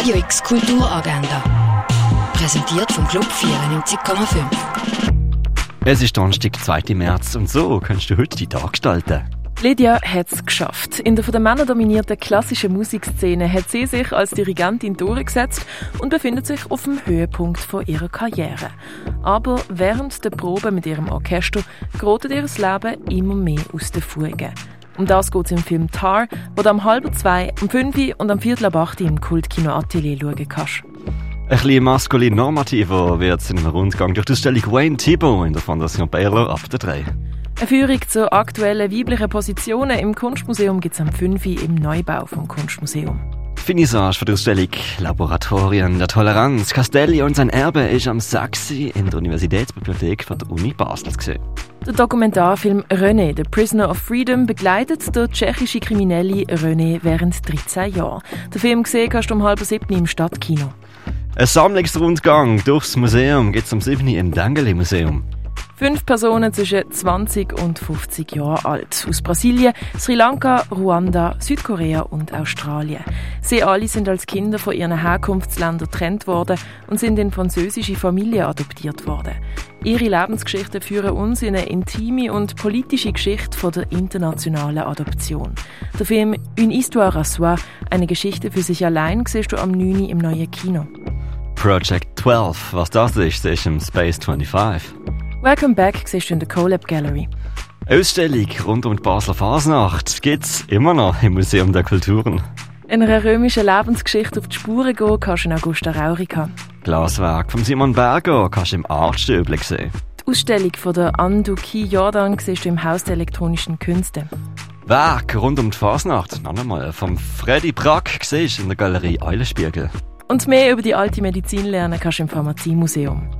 Radio X Kulturagenda. Präsentiert vom Club 94,5. Es ist Donnerstag, 2. März und so kannst du heute die Tag gestalten. Lydia hat es geschafft. In der von den Männern dominierten klassischen Musikszene hat sie sich als Dirigentin durchgesetzt und befindet sich auf dem Höhepunkt von ihrer Karriere. Aber während der Probe mit ihrem Orchester gerät ihr Leben immer mehr aus den Fugen. Um das geht es im Film Tar, wo du am halb zwei, um fünf und am viertel ab acht im Kultkino Atelier schauen kannst. Ein bisschen maskulin normativer wird es in einem Rundgang durch die Ausstellung Wayne Thibault in der Fondation Baylor ab der 3. Eine Führung zu aktuellen weiblichen Positionen im Kunstmuseum gibt es am 5. im Neubau vom Kunstmuseum. Finissage für die Ausstellung Laboratorien der Toleranz. Castelli und sein Erbe ist am 6. in der Universitätsbibliothek von der Uni Basel gesehen. Der Dokumentarfilm René, The Prisoner of Freedom, begleitet der tschechische Kriminelle René während 13 Jahren. Den Film gesehen kannst du um halb sieben im Stadtkino. Ein Sammlungsrundgang durchs Museum gibt es am 7. im Dengeli Museum. Fünf Personen zwischen 20 und 50 Jahren alt. Aus Brasilien, Sri Lanka, Ruanda, Südkorea und Australien. Sie alle sind als Kinder von ihren Herkunftsländern getrennt worden und sind in französische Familien adoptiert worden. Ihre Lebensgeschichten führen uns in eine intime und politische Geschichte von der internationalen Adoption. Der Film Une Histoire à soi, eine Geschichte für sich allein, siehst du am 9. im neuen Kino. Project 12, was das ist, ist im Space 25. Welcome Back siehst du in der CoLab Gallery. Eine Ausstellung rund um die Basler Fasnacht gibt es immer noch im Museum der Kulturen. In einer römischen Lebensgeschichte auf die Spuren gehen kannst du in Augusta Raurica. Glaswerk von Simon Berger kannst du im Artstöble sehen. Die Ausstellung von der Anduki Jordan siehst du im Haus der elektronischen Künste. Werk rund um die Fasnacht, noch einmal, vom Freddy Brack siehst du in der Galerie Eulenspiegel. Und mehr über die alte Medizin lernen kannst du im Pharmaziemuseum.